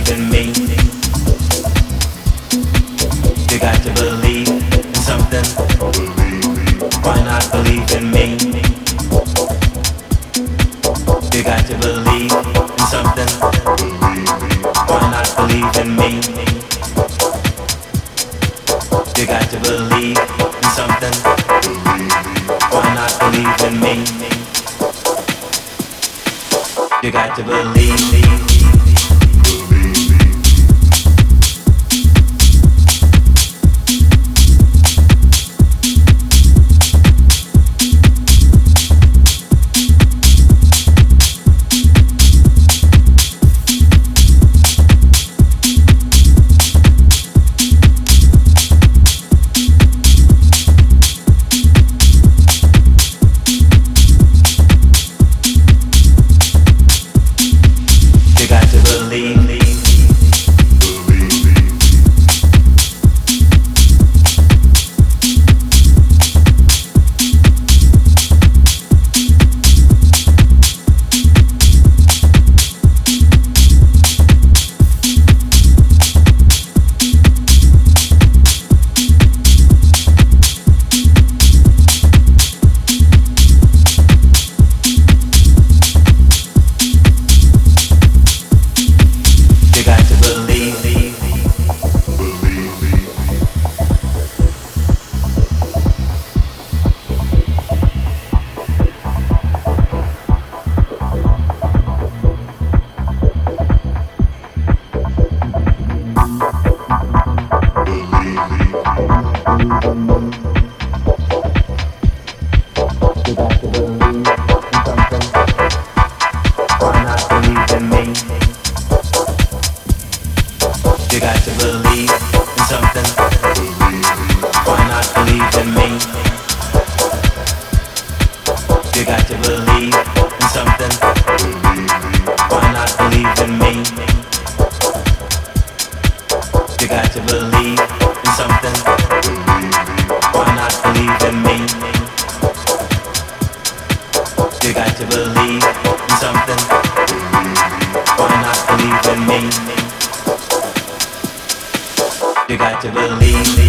believe in me. You got to believe in something. Why not believe in me? You got to believe in something. Why not believe in me? You got to believe in something. Why not believe in me? You got to believe. You got to believe in something. Why not believe in me? You got to believe in something. Why not believe in me? You got to believe in something. Why not believe in me? You got to believe in something me. You got to believe me.